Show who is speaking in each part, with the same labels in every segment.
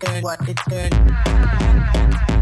Speaker 1: turn, watch it turn.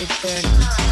Speaker 1: It's there.